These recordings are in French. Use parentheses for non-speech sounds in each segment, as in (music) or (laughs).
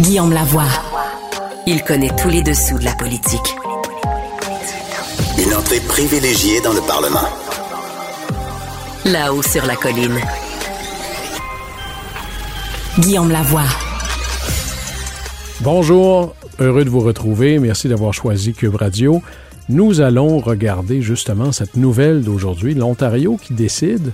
Guillaume Lavoie. Il connaît tous les dessous de la politique. Une entrée privilégiée dans le Parlement. Là-haut sur la colline. Guillaume Lavoie. Bonjour, heureux de vous retrouver. Merci d'avoir choisi Cube Radio. Nous allons regarder justement cette nouvelle d'aujourd'hui, l'Ontario qui décide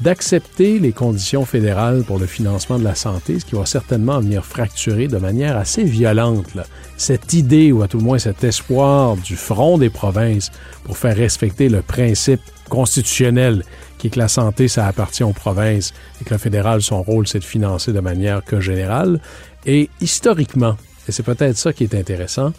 d'accepter les conditions fédérales pour le financement de la santé, ce qui va certainement venir fracturer de manière assez violente là, cette idée, ou à tout le moins cet espoir du front des provinces pour faire respecter le principe constitutionnel qui est que la santé, ça appartient aux provinces et que le fédéral, son rôle, c'est de financer de manière que générale. Et historiquement, et c'est peut-être ça qui est intéressant,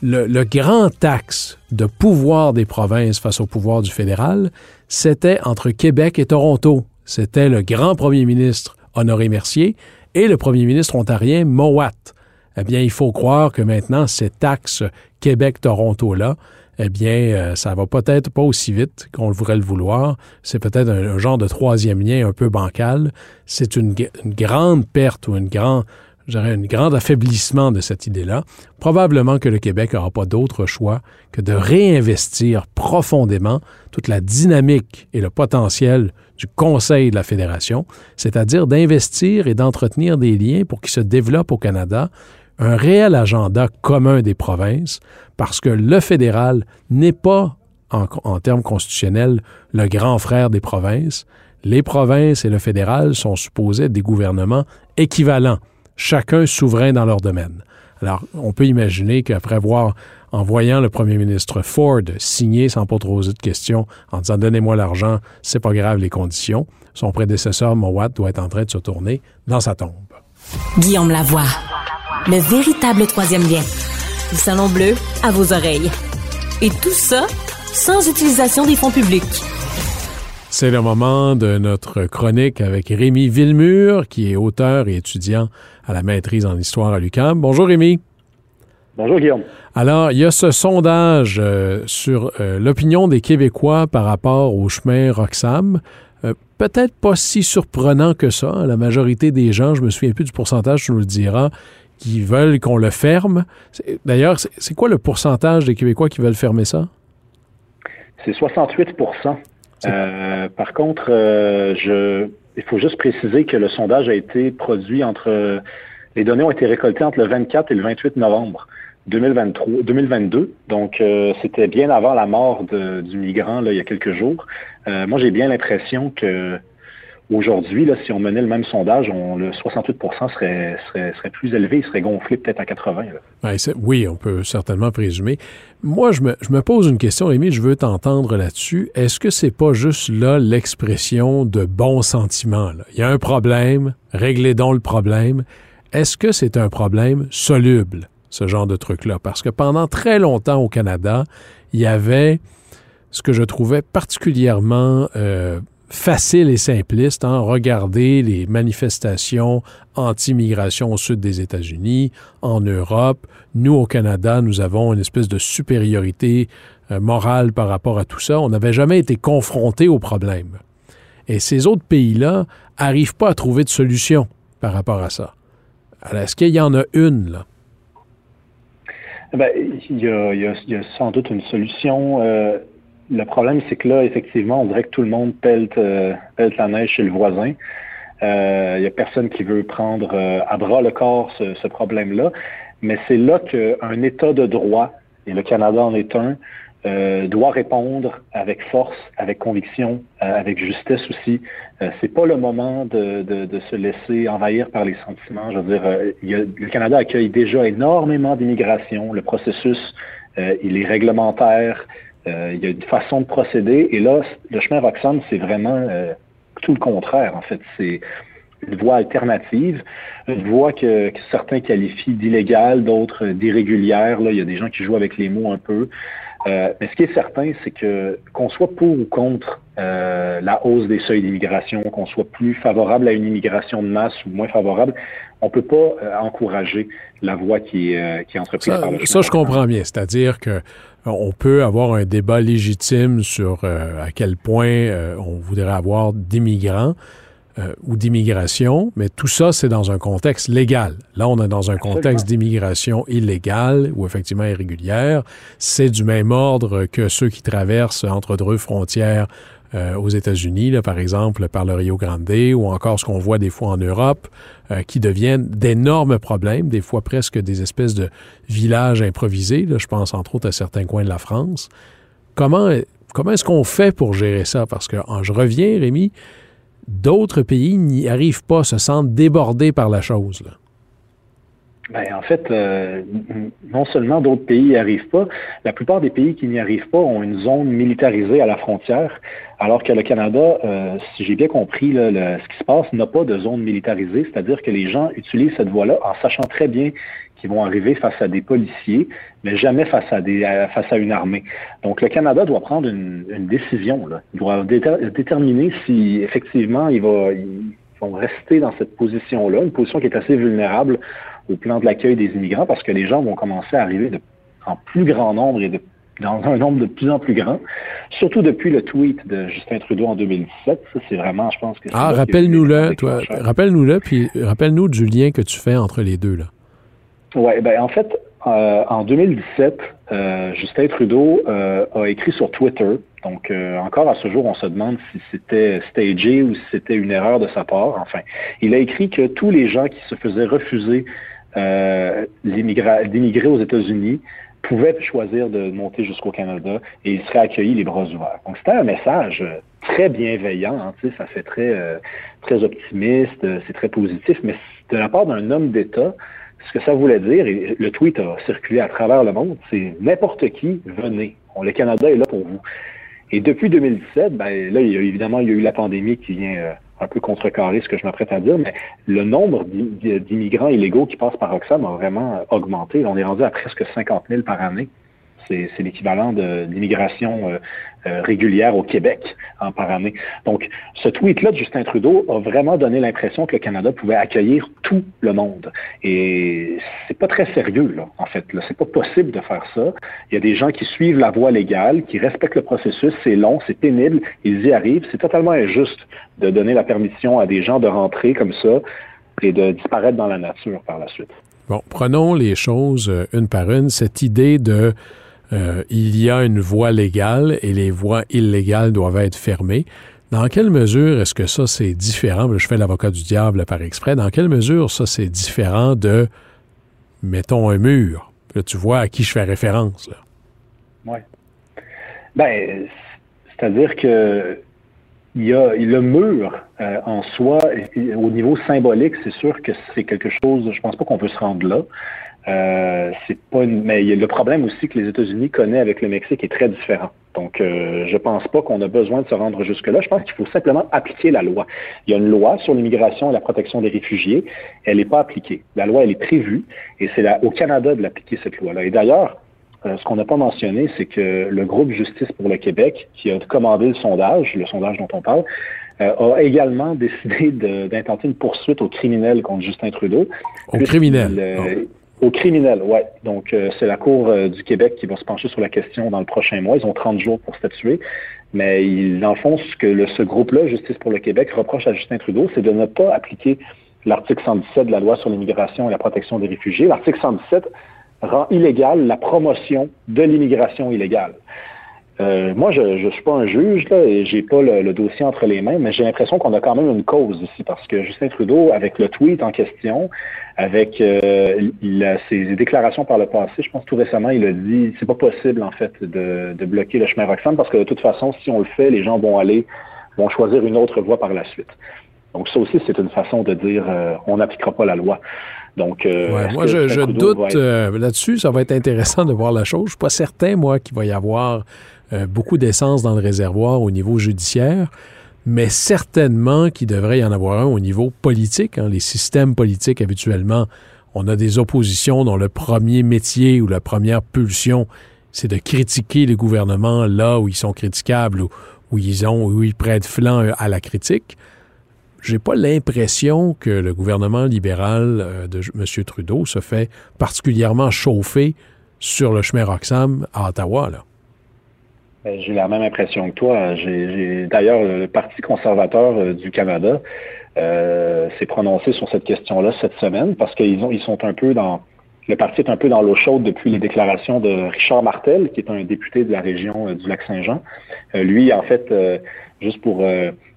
le, le, grand axe de pouvoir des provinces face au pouvoir du fédéral, c'était entre Québec et Toronto. C'était le grand premier ministre Honoré Mercier et le premier ministre ontarien Mowat. Eh bien, il faut croire que maintenant, cet axe Québec-Toronto-là, eh bien, euh, ça va peut-être pas aussi vite qu'on voudrait le vouloir. C'est peut-être un, genre de troisième lien un peu bancal. C'est une, une grande perte ou une grande j'aurais un grand affaiblissement de cette idée-là. Probablement que le Québec n'aura pas d'autre choix que de réinvestir profondément toute la dynamique et le potentiel du Conseil de la Fédération, c'est-à-dire d'investir et d'entretenir des liens pour qu'il se développe au Canada un réel agenda commun des provinces, parce que le fédéral n'est pas, en, en termes constitutionnels, le grand frère des provinces. Les provinces et le fédéral sont supposés être des gouvernements équivalents chacun souverain dans leur domaine. Alors, on peut imaginer qu'après avoir, en voyant le premier ministre Ford signer sans pas trop poser de questions, en disant donnez-moi l'argent, c'est pas grave les conditions, son prédécesseur Mowat doit être en train de se tourner dans sa tombe. Guillaume Lavoie, le véritable troisième lien. Le salon bleu à vos oreilles. Et tout ça sans utilisation des fonds publics. C'est le moment de notre chronique avec Rémi Villemur, qui est auteur et étudiant à la maîtrise en histoire à l'UQAM. Bonjour Rémi. Bonjour Guillaume. Alors, il y a ce sondage euh, sur euh, l'opinion des Québécois par rapport au chemin Roxham. Euh, Peut-être pas si surprenant que ça. La majorité des gens, je me souviens plus du pourcentage, tu nous le diras, qui veulent qu'on le ferme. D'ailleurs, c'est quoi le pourcentage des Québécois qui veulent fermer ça? C'est 68% euh, par contre, je, il faut juste préciser que le sondage a été produit entre, les données ont été récoltées entre le 24 et le 28 novembre 2023, 2022. Donc, euh, c'était bien avant la mort du migrant il y a quelques jours. Euh, moi, j'ai bien l'impression que Aujourd'hui, là, si on menait le même sondage, on, le 68 serait, serait, serait, plus élevé, il serait gonflé peut-être à 80. Ben, oui, on peut certainement présumer. Moi, je me, je me pose une question, Rémi, je veux t'entendre là-dessus. Est-ce que c'est pas juste là l'expression de bons sentiments? Là? Il y a un problème, réglez donc le problème. Est-ce que c'est un problème soluble, ce genre de truc-là? Parce que pendant très longtemps au Canada, il y avait ce que je trouvais particulièrement... Euh, facile et simpliste. Hein? Regardez les manifestations anti-migration au sud des États-Unis, en Europe. Nous, au Canada, nous avons une espèce de supériorité euh, morale par rapport à tout ça. On n'avait jamais été confronté au problème. Et ces autres pays-là n'arrivent pas à trouver de solution par rapport à ça. Alors, est-ce qu'il y en a une, là? Ben, il, y a, y y a sans doute une solution. Euh le problème, c'est que là, effectivement, on dirait que tout le monde pèle, euh, la neige chez le voisin. Il n'y a personne qui veut prendre à bras le corps ce, ce problème-là. Mais c'est là qu'un État de droit, et le Canada en est un, euh, doit répondre avec force, avec conviction, euh, avec justesse aussi. Euh, c'est pas le moment de, de, de, se laisser envahir par les sentiments. Je veux dire, euh, y a, le Canada accueille déjà énormément d'immigration. Le processus, il est réglementaire. Il y a une façon de procéder. Et là, le chemin Roxham, c'est vraiment tout le contraire. En fait, c'est une voie alternative, une voie que, que certains qualifient d'illégale, d'autres d'irrégulière. Là, il y a des gens qui jouent avec les mots un peu. Euh, mais ce qui est certain, c'est que qu'on soit pour ou contre euh, la hausse des seuils d'immigration, qu'on soit plus favorable à une immigration de masse ou moins favorable, on peut pas euh, encourager la voie qui est, qui est entreprise ça, par le Ça, je comprends bien. C'est-à-dire que on peut avoir un débat légitime sur à quel point on voudrait avoir d'immigrants. Euh, ou d'immigration, mais tout ça, c'est dans un contexte légal. Là, on est dans un contexte d'immigration illégale ou effectivement irrégulière. C'est du même ordre que ceux qui traversent entre deux frontières euh, aux États-Unis, par exemple, par le Rio Grande, ou encore ce qu'on voit des fois en Europe, euh, qui deviennent d'énormes problèmes, des fois presque des espèces de villages improvisés. Là, je pense entre autres à certains coins de la France. Comment, comment est-ce qu'on fait pour gérer ça? Parce que je reviens, Rémi, d'autres pays n'y arrivent pas, se sentent débordés par la chose. Ben, en fait, euh, non seulement d'autres pays n'y arrivent pas, la plupart des pays qui n'y arrivent pas ont une zone militarisée à la frontière, alors que le Canada, euh, si j'ai bien compris, là, le, ce qui se passe, n'a pas de zone militarisée, c'est-à-dire que les gens utilisent cette voie-là en sachant très bien qui vont arriver face à des policiers, mais jamais face à, des, face à une armée. Donc le Canada doit prendre une, une décision. Là. Il doit déterminer si effectivement va, ils vont rester dans cette position-là, une position qui est assez vulnérable au plan de l'accueil des immigrants, parce que les gens vont commencer à arriver de, en plus grand nombre et de, dans un nombre de plus en plus grand, surtout depuis le tweet de Justin Trudeau en 2017. Ça, c'est vraiment, je pense que... Ah, rappelle-nous-le, toi. Rappelle-nous-le, puis rappelle-nous du lien que tu fais entre les deux, là. Oui, ben en fait, euh, en 2017, euh, Justin Trudeau euh, a écrit sur Twitter. Donc, euh, encore à ce jour, on se demande si c'était stagé ou si c'était une erreur de sa part. Enfin, il a écrit que tous les gens qui se faisaient refuser euh, d'immigrer aux États-Unis pouvaient choisir de monter jusqu'au Canada et ils seraient accueillis les bras ouverts. Donc, c'était un message très bienveillant, hein, ça fait très, très optimiste, c'est très positif, mais de la part d'un homme d'État, ce que ça voulait dire, et le tweet a circulé à travers le monde, c'est n'importe qui, venez. le Canada est là pour vous. Et depuis 2017, ben, là, il y a, évidemment, il y a eu la pandémie qui vient euh, un peu contrecarrer ce que je m'apprête à dire, mais le nombre d'immigrants illégaux qui passent par Oxfam a vraiment augmenté. On est rendu à presque 50 000 par année. C'est l'équivalent de l'immigration euh, euh, régulière au Québec par année. Donc, ce tweet-là de Justin Trudeau a vraiment donné l'impression que le Canada pouvait accueillir tout le monde. Et c'est pas très sérieux, en fait. C'est pas possible de faire ça. Il y a des gens qui suivent la voie légale, qui respectent le processus. C'est long, c'est pénible. Ils y arrivent. C'est totalement injuste de donner la permission à des gens de rentrer comme ça et de disparaître dans la nature par la suite. Bon, prenons les choses euh, une par une. Cette idée de euh, il y a une voie légale et les voies illégales doivent être fermées. Dans quelle mesure est-ce que ça, c'est différent? Je fais l'avocat du diable par exprès. Dans quelle mesure ça, c'est différent de, mettons, un mur? Là, tu vois à qui je fais référence. Oui. Ben, c'est-à-dire que il y a le mur euh, en soi, au niveau symbolique, c'est sûr que c'est quelque chose, je pense pas qu'on peut se rendre là. Euh, c'est pas une... mais le problème aussi que les États-Unis connaissent avec le Mexique est très différent. Donc, euh, je pense pas qu'on a besoin de se rendre jusque-là. Je pense qu'il faut simplement appliquer la loi. Il y a une loi sur l'immigration et la protection des réfugiés. Elle n'est pas appliquée. La loi, elle est prévue et c'est au Canada de l'appliquer, cette loi-là. Et d'ailleurs, euh, ce qu'on n'a pas mentionné, c'est que le groupe Justice pour le Québec, qui a commandé le sondage, le sondage dont on parle, euh, a également (laughs) décidé d'intenter une poursuite aux criminels contre Justin Trudeau. Aux criminels? Aux criminels, oui. Donc, euh, c'est la Cour euh, du Québec qui va se pencher sur la question dans le prochain mois. Ils ont 30 jours pour statuer. Mais ils, dans le fond, ce que le, ce groupe-là, Justice pour le Québec, reproche à Justin Trudeau, c'est de ne pas appliquer l'article 117 de la loi sur l'immigration et la protection des réfugiés. L'article 117 rend illégale la promotion de l'immigration illégale. Euh, moi, je ne suis pas un juge là, et j'ai pas le, dossier entre les mains, mais j'ai l'impression qu'on a quand même une cause ici parce que Justin Trudeau, avec le tweet en question, avec euh, ses déclarations par le passé, je pense tout récemment, il a dit c'est pas possible en fait de, bloquer le chemin Roxham parce que de toute façon, si on le fait, les gens vont aller vont choisir une autre voie par la suite. Donc ça aussi, c'est une façon de dire euh, on n'appliquera pas la loi. Donc, euh, moi, je, doute là-dessus. Ça va être intéressant de voir la chose. Je suis pas certain, moi, qu'il va y avoir euh, beaucoup d'essence dans le réservoir au niveau judiciaire, mais certainement qu'il devrait y en avoir un au niveau politique. Hein. Les systèmes politiques, habituellement, on a des oppositions dont le premier métier ou la première pulsion, c'est de critiquer les gouvernements là où ils sont critiquables ou où ils ont où ils prêtent flanc à la critique. J'ai pas l'impression que le gouvernement libéral euh, de M. Trudeau se fait particulièrement chauffer sur le chemin Roxham à Ottawa. Là. Ben, j'ai la même impression que toi. J'ai, d'ailleurs, le Parti conservateur euh, du Canada euh, s'est prononcé sur cette question-là cette semaine parce qu'ils ils sont un peu dans, le parti est un peu dans l'eau chaude depuis les déclarations de Richard Martel, qui est un député de la région euh, du Lac-Saint-Jean. lui, en fait, juste pour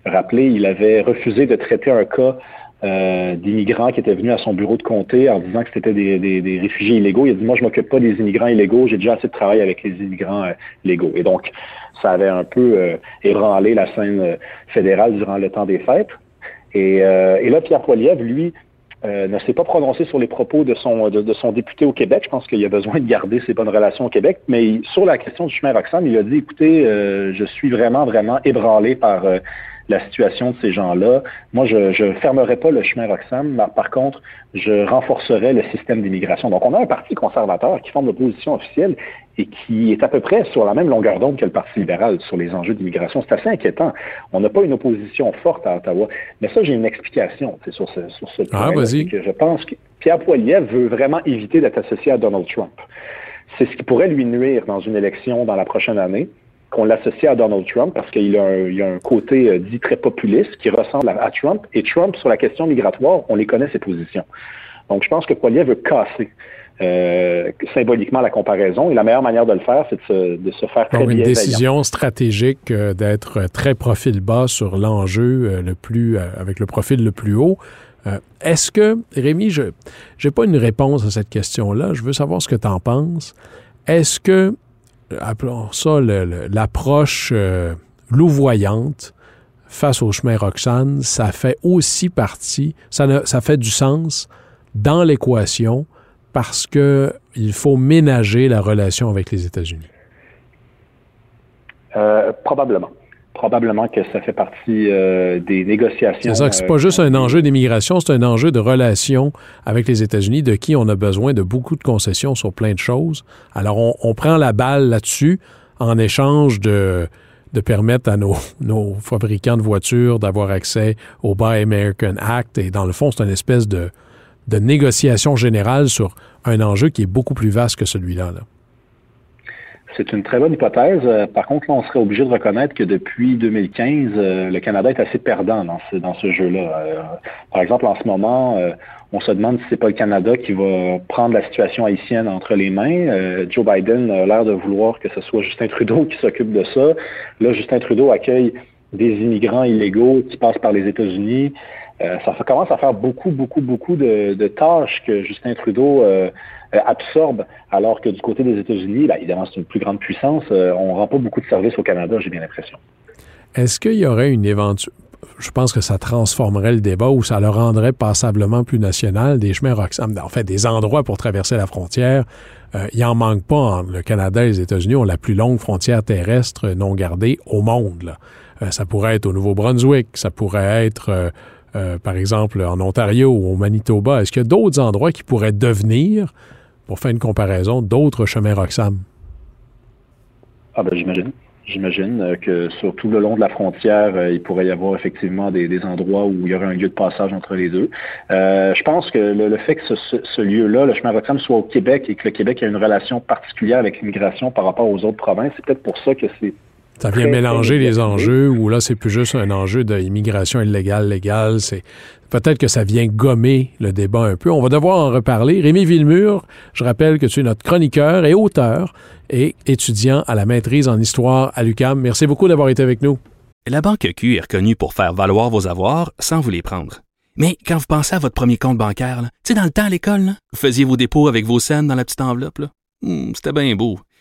rappeler, il avait refusé de traiter un cas euh, d'immigrants qui étaient venus à son bureau de comté en disant que c'était des, réfugiés illégaux. Il a dit, moi, je m'occupe pas des immigrants illégaux, j'ai déjà assez de travail avec les immigrants euh, légaux. Et donc, ça avait un peu euh, ébranlé la scène fédérale durant le temps des fêtes. Et, là, Pierre Poilievre, lui, ne s'est pas prononcé sur les propos de son, de, son député au Québec. Je pense qu'il a besoin de garder ses bonnes relations au Québec. Mais sur la question du chemin Roxham, il a dit, écoutez, je suis vraiment, vraiment ébranlé par la situation de ces gens-là. Moi, je ne fermerai pas le chemin Roxham, mais par contre, je renforcerai le système d'immigration. Donc, on a un parti conservateur qui forme l'opposition officielle et qui est à peu près sur la même longueur d'onde que le Parti libéral sur les enjeux d'immigration. C'est assez inquiétant. On n'a pas une opposition forte à Ottawa. Mais ça, j'ai une explication sur ce, sur ce ah, point. je pense que Pierre Poilievre veut vraiment éviter d'être associé à Donald Trump. C'est ce qui pourrait lui nuire dans une élection dans la prochaine année qu'on l'associe à Donald Trump parce qu'il a, a, un côté euh, dit très populiste qui ressemble à, Trump. Et Trump, sur la question migratoire, on les connaît ses positions. Donc, je pense que Poilier veut casser euh, symboliquement la comparaison. Et la meilleure manière de le faire, c'est de se, faire très Donc, une décision stratégique euh, d'être très profil bas sur l'enjeu le plus, avec le profil le plus haut. Est-ce que, Rémi, je n'ai pas une réponse à cette question-là. Je veux savoir ce que tu en penses. Est-ce que appelons ça l'approche euh, louvoyante face au chemin Roxane, ça fait aussi partie, ça, ça fait du sens dans l'équation parce qu'il faut ménager la relation avec les États-Unis. Euh, probablement probablement que ça fait partie euh, des négociations. C'est c'est pas juste un enjeu d'immigration, c'est un enjeu de relation avec les États-Unis, de qui on a besoin de beaucoup de concessions sur plein de choses. Alors, on, prend la balle là-dessus en échange de, de permettre à nos, (laughs) nos fabricants de voitures d'avoir accès au Buy American Act. Et dans le fond, c'est une espèce de, de négociation générale sur un enjeu qui est beaucoup plus vaste que celui-là. Là. C'est une très bonne hypothèse. Euh, par contre, là, on serait obligé de reconnaître que depuis 2015, euh, le Canada est assez perdant dans ce, dans ce jeu-là. Euh, par exemple, en ce moment, on se demande si c'est pas le Canada qui va prendre la situation haïtienne entre les mains. Joe Biden a l'air de vouloir que ce soit Justin Trudeau (laughs) qui s'occupe de ça. Là, Justin Trudeau accueille des immigrants illégaux qui passent par les États-Unis. Ça commence à faire beaucoup, beaucoup, beaucoup de, tâches que Justin Trudeau euh, absorbe, alors que du côté des États-Unis, ben, évidemment, c'est une plus grande puissance. Euh, on ne rend pas beaucoup de services au Canada, j'ai bien l'impression. Est-ce qu'il y aurait une éventuelle je pense que ça transformerait le débat ou ça le rendrait passablement plus national, des chemins Roxham, en fait, des endroits pour traverser la frontière. Euh, il en manque pas. Le Canada et les États-Unis ont la plus longue frontière terrestre non gardée au monde. ça pourrait être au Nouveau-Brunswick, ça pourrait être, par exemple, en Ontario ou au Manitoba. Est-ce qu'il y a d'autres endroits qui pourraient devenir pour faire une comparaison, d'autres chemins Roxham? Ah ben j'imagine. J'imagine euh, que sur tout le long de la frontière, euh, il pourrait y avoir effectivement des, endroits où il y aurait un lieu de passage entre les deux. Euh, je pense que le, fait que ce, lieu-là, le chemin Roxham, soit au Québec et que le Québec a une relation particulière avec l'immigration par rapport aux autres provinces, c'est peut-être pour ça que c'est Ça vient mélanger les enjeux où là, c'est plus juste un enjeu d'immigration illégale, légale. C'est peut-être que ça vient gommer le débat un peu. On va devoir en reparler. Rémi Villemur, je rappelle que tu es notre chroniqueur et auteur et étudiant à la maîtrise en histoire à l'UCAM. Merci beaucoup d'avoir été avec nous. La Banque Q est reconnue pour faire valoir vos avoirs sans vous les prendre. Mais quand vous pensez à votre premier compte bancaire, tu sais, dans le temps à l'école, vous faisiez vos dépôts avec vos scènes dans la petite enveloppe. Hmm, c'était bien beau.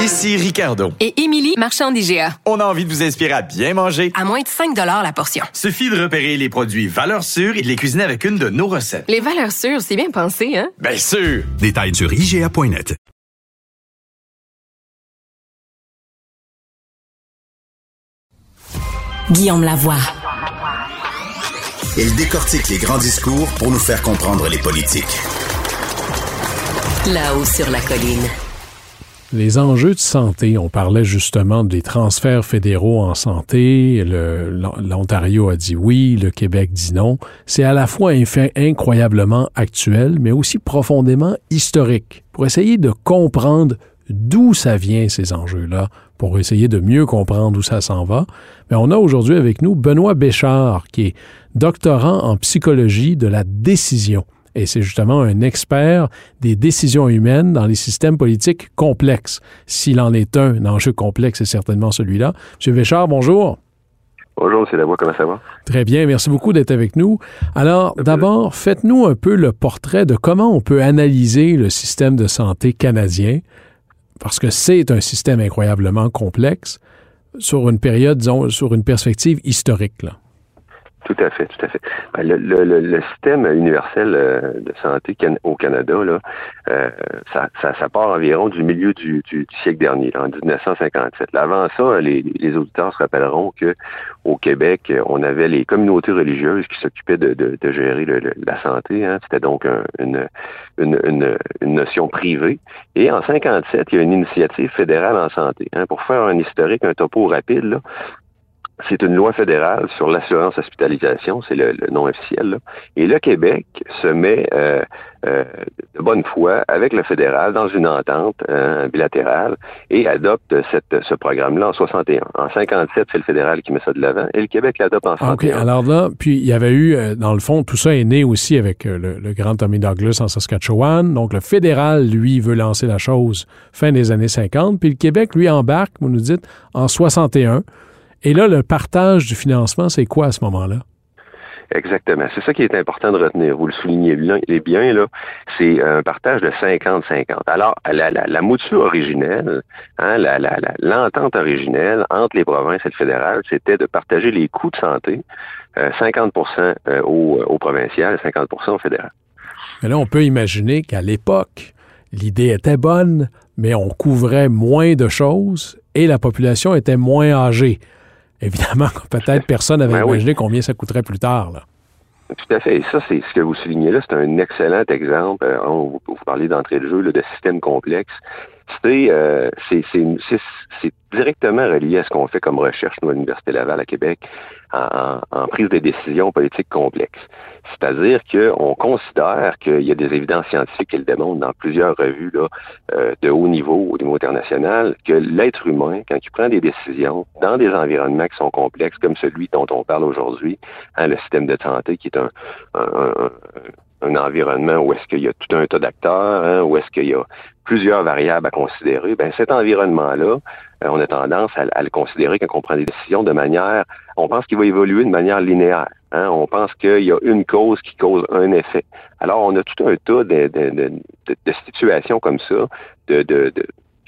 Ici Ricardo. Et Émilie, marchand d'IGA. On a envie de vous inspirer à bien manger. À moins de 5 la portion. Suffit de repérer les produits valeurs sûres et de les cuisiner avec une de nos recettes. Les valeurs sûres, c'est bien pensé, hein? Bien sûr! Détails sur IGA.net. Guillaume Lavoie. Il décortique les grands discours pour nous faire comprendre les politiques. Là-haut sur la colline. Les enjeux de santé, on parlait justement des transferts fédéraux en santé. L'Ontario a dit oui, le Québec dit non. C'est à la fois incroyablement actuel, mais aussi profondément historique. Pour essayer de comprendre d'où ça vient, ces enjeux-là, pour essayer de mieux comprendre où ça s'en va, mais on a aujourd'hui avec nous Benoît Béchard, qui est doctorant en psychologie de la décision. Et c'est justement un expert des décisions humaines dans les systèmes politiques complexes. S'il en est un, un enjeu complexe, c'est certainement celui-là. Monsieur Véchard, bonjour. Bonjour, c'est voix. comment ça va? Très bien, merci beaucoup d'être avec nous. Alors, d'abord, faites-nous un peu le portrait de comment on peut analyser le système de santé canadien, parce que c'est un système incroyablement complexe, sur une période, disons, sur une perspective historique. Là. Tout à fait, tout à fait. Ben, le, le, le, système universel euh, de santé au Canada, là, euh, ça, ça, ça, part environ du milieu du, du, siècle dernier, en 1957. avant ça, les, les, auditeurs se rappelleront que au Québec, on avait les communautés religieuses qui s'occupaient de, de, de, gérer la santé. Hein. C'était donc une, une, une, une, notion privée. Et en 57, il y a une initiative fédérale en santé. Hein. Pour faire un historique, un topo rapide, là, c'est une loi fédérale sur l'assurance hospitalisation, c'est le, nom officiel. Et le Québec se met euh, euh, de bonne foi avec le fédéral dans une entente euh, bilatérale et adopte ce programme-là en 61. En 57, c'est le fédéral qui met ça de l'avant et le Québec l'adopte en 61. OK, alors là, puis il y avait eu, dans le fond, tout ça est né aussi avec le, le, grand Tommy Douglas en Saskatchewan. Donc le fédéral, lui, veut lancer la chose fin des années 50, puis le Québec, lui, embarque, vous nous dites, en 61 et là, le partage du financement, c'est quoi à ce moment-là? Exactement. C'est ça qui est important de retenir. Vous le soulignez bien, là. C'est un partage de 50-50. Alors, la, la, la, mouture originelle, hein, l'entente originelle entre les provinces et le fédéral, c'était de partager les coûts de santé, 50 euh, euh, au, au provincial et 50% au fédéral. Mais là, on peut imaginer qu'à l'époque, l'idée était bonne, mais on couvrait moins de choses et la population était moins âgée évidemment, (laughs) peut-être personne n'avait ben imaginé combien ça coûterait plus tard. Là. Tout à fait. Et ça, c'est ce que vous soulignez là, c'est un excellent exemple. Euh, vous, vous parlez d'entrée de jeu là, de système complexe. Euh, c'est directement relié à ce qu'on fait comme recherche, nous, à l'Université Laval à Québec, en, prise de décisions politiques complexes. C'est-à-dire qu'on considère qu'il y a des évidences scientifiques qui le démontrent dans plusieurs revues euh, de haut niveau, au niveau international, que l'être humain, quand il prend des décisions dans des environnements qui sont complexes, comme celui dont on parle aujourd'hui, hein, le système de santé, qui est un environnement où est-ce qu'il y a tout un tas d'acteurs, hein, où est-ce qu'il y a plusieurs variables à considérer, ben cet environnement-là on a tendance à, le considérer quand on prend des décisions de manière, on pense qu'il va évoluer de manière linéaire. Hein. On pense qu'il y a une cause qui cause un effet. Alors, on a tout un tas de, de, de, situations comme ça, de, de,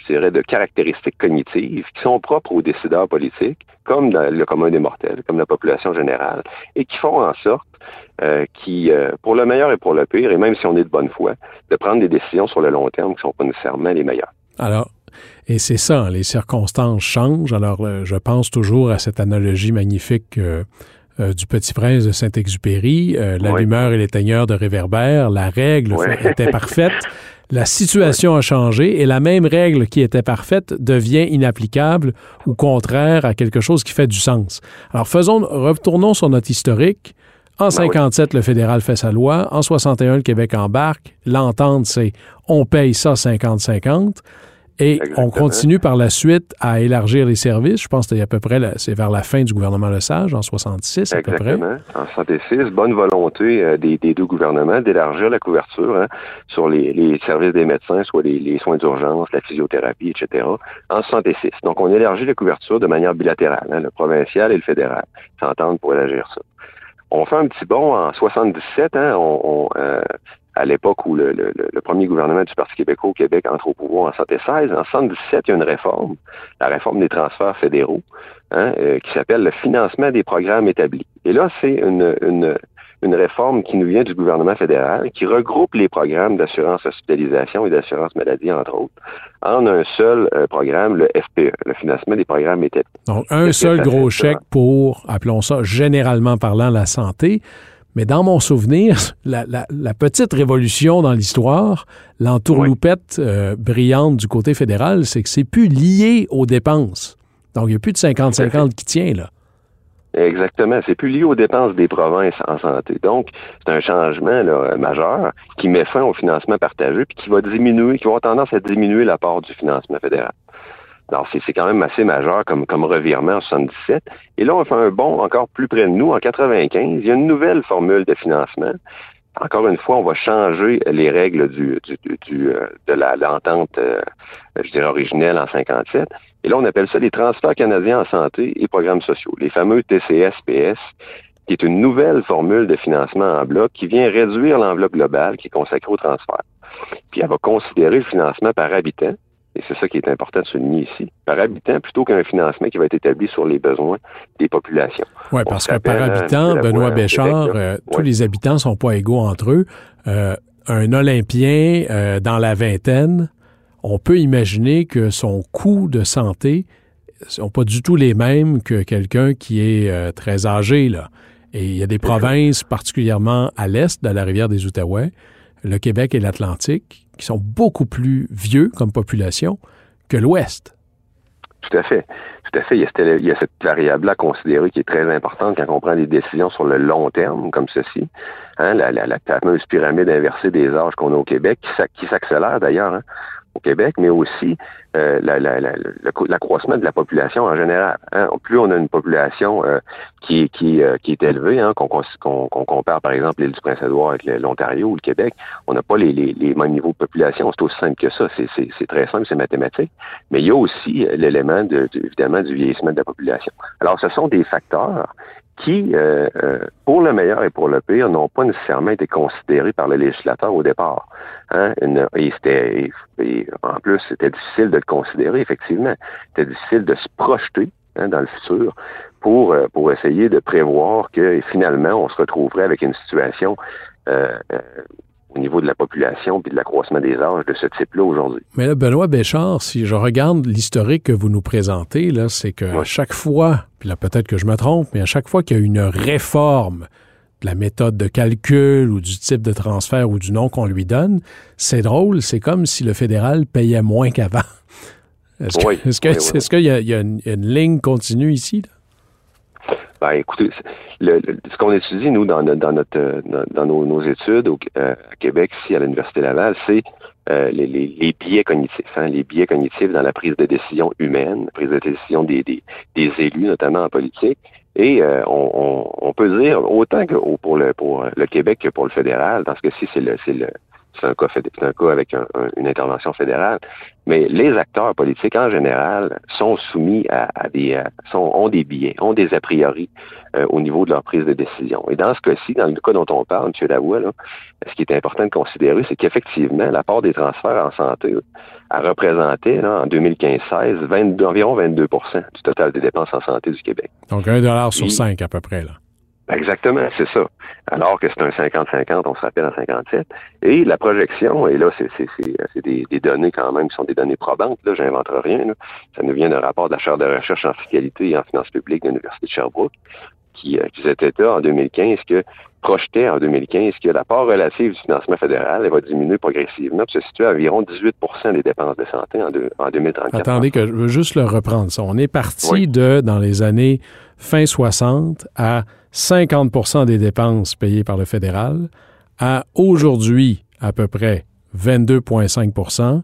je dirais, de caractéristiques cognitives qui sont propres aux décideurs politiques, comme dans le commun des mortels, comme la population générale, et qui font en sorte euh, qui, euh, pour le meilleur et pour le pire, et même si on est de bonne foi, de prendre des décisions sur le long terme qui ne sont pas nécessairement les meilleures. Alors, et c'est ça, les circonstances changent. Alors, euh, je pense toujours à cette analogie magnifique du Petit Prince de Saint-Exupéry, l'allumeur et l'éteigneur de réverbère. La règle était parfaite. (laughs) La situation a changé et la même règle qui était parfaite devient inapplicable ou contraire à quelque chose qui fait du sens. Alors faisons, retournons sur notre historique. En 57, ben le fédéral fait sa loi. En 61, le Québec embarque. L'entente, c'est on paye ça 50-50. Et on continue par la suite à élargir les services. Je pense que c'est à peu près, c'est vers la fin du gouvernement Lesage, en 66 à peu près. En 66, bonne volonté euh, des, deux gouvernements d'élargir la couverture hein, sur les, services des médecins, soit les, soins d'urgence, la physiothérapie, etc. En 66. Donc, on élargit la couverture de manière bilatérale, hein, le provincial et le fédéral s'entendent pour élargir ça. On fait un petit bond en 77, hein, on, euh, à l'époque où le, premier gouvernement du Parti québécois au Québec entre au pouvoir en 76. En 77, il y a une réforme, la réforme des transferts fédéraux, hein, euh, qui s'appelle le financement des programmes établis. Et là, c'est une, une, une réforme qui nous vient du gouvernement fédéral, qui regroupe les programmes d'assurance hospitalisation et d'assurance maladie, entre autres, en un seul euh, programme, le FPE, le financement des programmes établis. Donc, un seul gros chèque pour, appelons ça généralement parlant, la santé. Mais dans mon souvenir, (laughs) la, petite révolution dans l'histoire, l'entourloupette euh, brillante du côté fédéral, c'est que c'est plus lié aux dépenses. Donc, il n'y a plus de 50-50 qui tient, là. Exactement. C'est plus lié aux dépenses des provinces en santé. Donc, c'est un changement majeur qui met fin au financement partagé puis qui va diminuer, qui va avoir tendance à diminuer la part du financement fédéral. Alors, c'est quand même assez majeur comme, comme revirement en 77. Et là, on fait un bond encore plus près de nous. En 95, il y a une nouvelle formule de financement. Encore une fois, on va changer les règles du, du, euh, de l'entente, euh, je dirais, originelle en 57. Et là, on appelle ça les transferts canadiens en santé et programmes sociaux, les fameux TCS-PS, qui est une nouvelle formule de financement en bloc qui vient réduire l'enveloppe globale qui est consacrée au transfert. Puis elle va considérer le financement par habitant, et c'est ça qui est important de souligner ici, par habitant plutôt qu'un financement qui va être établi sur les besoins des populations. Oui, parce que par habitant, Benoît Béchard, euh, tous les habitants ne sont pas égaux entre eux. Euh, un Olympien euh, dans la vingtaine, on peut imaginer que son coût de santé ne sont pas du tout les mêmes que quelqu'un qui est très âgé. Là. Et il y a des provinces, particulièrement à l'est de la rivière des Outaouais, le Québec et l'Atlantique, qui sont beaucoup plus vieux comme population que l'Ouest. Tout à fait. Tout à fait. Il y a, cette, variable-là à considérer qui est très importante quand on prend des décisions sur le long terme, comme ceci. Hein, la, fameuse pyramide inversée des âges qu'on a au Québec, qui s'accélère d'ailleurs. Hein au Québec, mais aussi euh, l'accroissement de la population en général. Hein. Plus on a une population euh, qui, qui, euh, qui est élevée, hein, qu'on compare par exemple l'île du Prince-Édouard avec l'Ontario ou le Québec, on n'a pas les, les, les, mêmes niveaux de population. C'est aussi simple que ça. C'est très simple, c'est mathématique. Mais il y a aussi l'élément, de, évidemment, du vieillissement de la population. Alors, ce sont des facteurs qui, euh, euh, pour le meilleur et pour le pire, n'ont pas nécessairement été considérés par le législateur au départ. Hein? Et, c'était, en plus, c'était difficile de le considérer, effectivement. C'était difficile de se projeter hein, dans le futur pour, euh, pour essayer de prévoir que finalement, on se retrouverait avec une situation euh, au niveau de la population puis de l'accroissement des âges de ce type-là aujourd'hui. Mais là, Benoît Béchard, si je regarde l'historique que vous nous présentez, là, c'est que à chaque fois, puis là peut-être que je me trompe, mais à chaque fois qu'il y a une réforme de la méthode de calcul ou du type de transfert ou du nom qu'on lui donne, c'est drôle, c'est comme si le fédéral payait moins qu'avant. Est-ce qu'il y, a, une, ligne continue ici? Ben, écoutez, ce qu'on étudie, nous, dans, dans, notre, dans, nos, études au euh, à Québec, ici, à l'Université Laval, c'est euh, les, biais cognitifs, hein, les biais cognitifs dans la prise de décision humaine, la prise de décision des, des, élus, notamment en politique. Et euh, on, peut dire, autant que pour le, pour le Québec que pour le fédéral, si c'est le, c'est le, c'est un cas, c'est un cas avec une intervention fédérale. Mais les acteurs politiques en général sont soumis à, des, sont, ont des billets, ont des a priori euh, au niveau de leur prise de décision. Et dans ce cas-ci, dans le cas dont on parle, M. Lavoie, là, ce qui est important de considérer, c'est qu'effectivement, la part des transferts en santé a représenté là, en 2015-16 environ 22% du total des dépenses en santé du Québec. Donc un dollar sur cinq à peu près. Là. Exactement, c'est ça. Alors que c'est un 50-50, on se rappelle en 57. Et la projection, et là, c'est des, des, données quand même qui sont des données probantes, là, j'invente rien. Là. Ça nous vient d'un rapport de la chaire de recherche en fiscalité et en finances publiques de l'Université de Sherbrooke, qui, euh, qui était là en 2015, que projetait en 2015 que la part relative du financement fédéral elle va diminuer progressivement, puis se situer à environ 18% des dépenses de santé en, en 2034. Attendez que je veux juste le reprendre. Ça. On est parti de, dans les années fin 60, à 50% des dépenses payées par le fédéral, à aujourd'hui à peu près 22,5%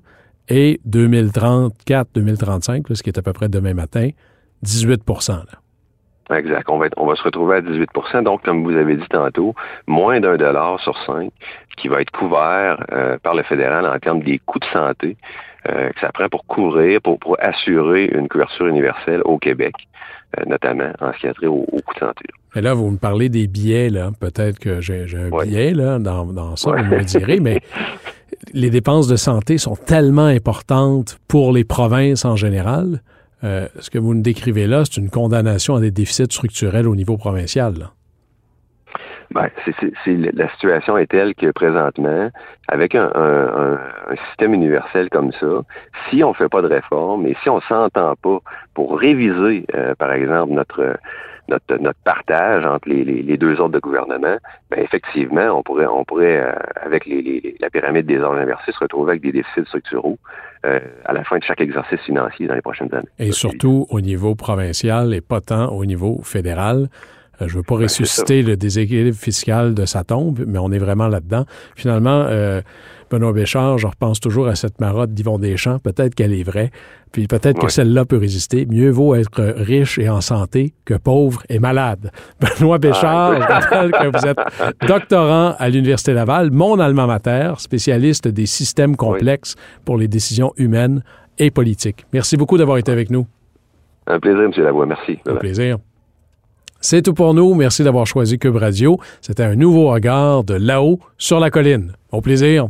et 2034-2035, ce qui est à peu près demain matin, 18 là. Exact. On va, on va se retrouver à 18% Donc, comme vous avez dit tantôt, moins d'un dollar sur cinq qui va être couvert euh, par le fédéral en termes des coûts de santé euh, que ça prend pour couvrir, pour, pour assurer une couverture universelle au Québec, euh, notamment en ce qui a trait aux, coûts de santé. Et là, vous me parlez des billets, là. Peut-être que j'ai un billet là, dans, dans ça, vous me direz, mais (laughs) les dépenses de santé sont tellement importantes pour les provinces en général euh, ce que vous nous décrivez là, c'est une condamnation à des déficits structurels au niveau provincial. Ben, c'est, la situation est telle que présentement, avec un, système universel comme ça, si on ne fait pas de réforme et si on s'entend pas pour réviser, euh, par exemple, notre notre, notre partage entre les, les, deux ordres de gouvernement, ben effectivement, on pourrait, on pourrait euh, avec les, la pyramide des ordres inversés, se retrouver avec des déficits structuraux euh, à la fin de chaque exercice financier dans les prochaines années. Et surtout au niveau provincial et pas tant au niveau fédéral. Euh, je veux pas ben, ressusciter le déséquilibre fiscal de sa tombe, mais on est vraiment là-dedans. Finalement, euh, Benoît Béchard, je repense toujours à cette marotte d'Yvon Deschamps. Peut-être qu'elle est vraie, puis peut-être que celle-là peut résister. Mieux vaut être riche et en santé que pauvre et malade. (laughs) Benoît Béchard, je rappelle que vous êtes (laughs) doctorant à l'Université Laval, mon alma mater, spécialiste des systèmes complexes pour les décisions humaines et politiques. Merci beaucoup d'avoir été avec nous. Un plaisir, M. Lavoie. Merci. Un plaisir. C'est tout pour nous. Merci d'avoir choisi Cube Radio. C'était un nouveau regard de là-haut sur la colline. Au plaisir.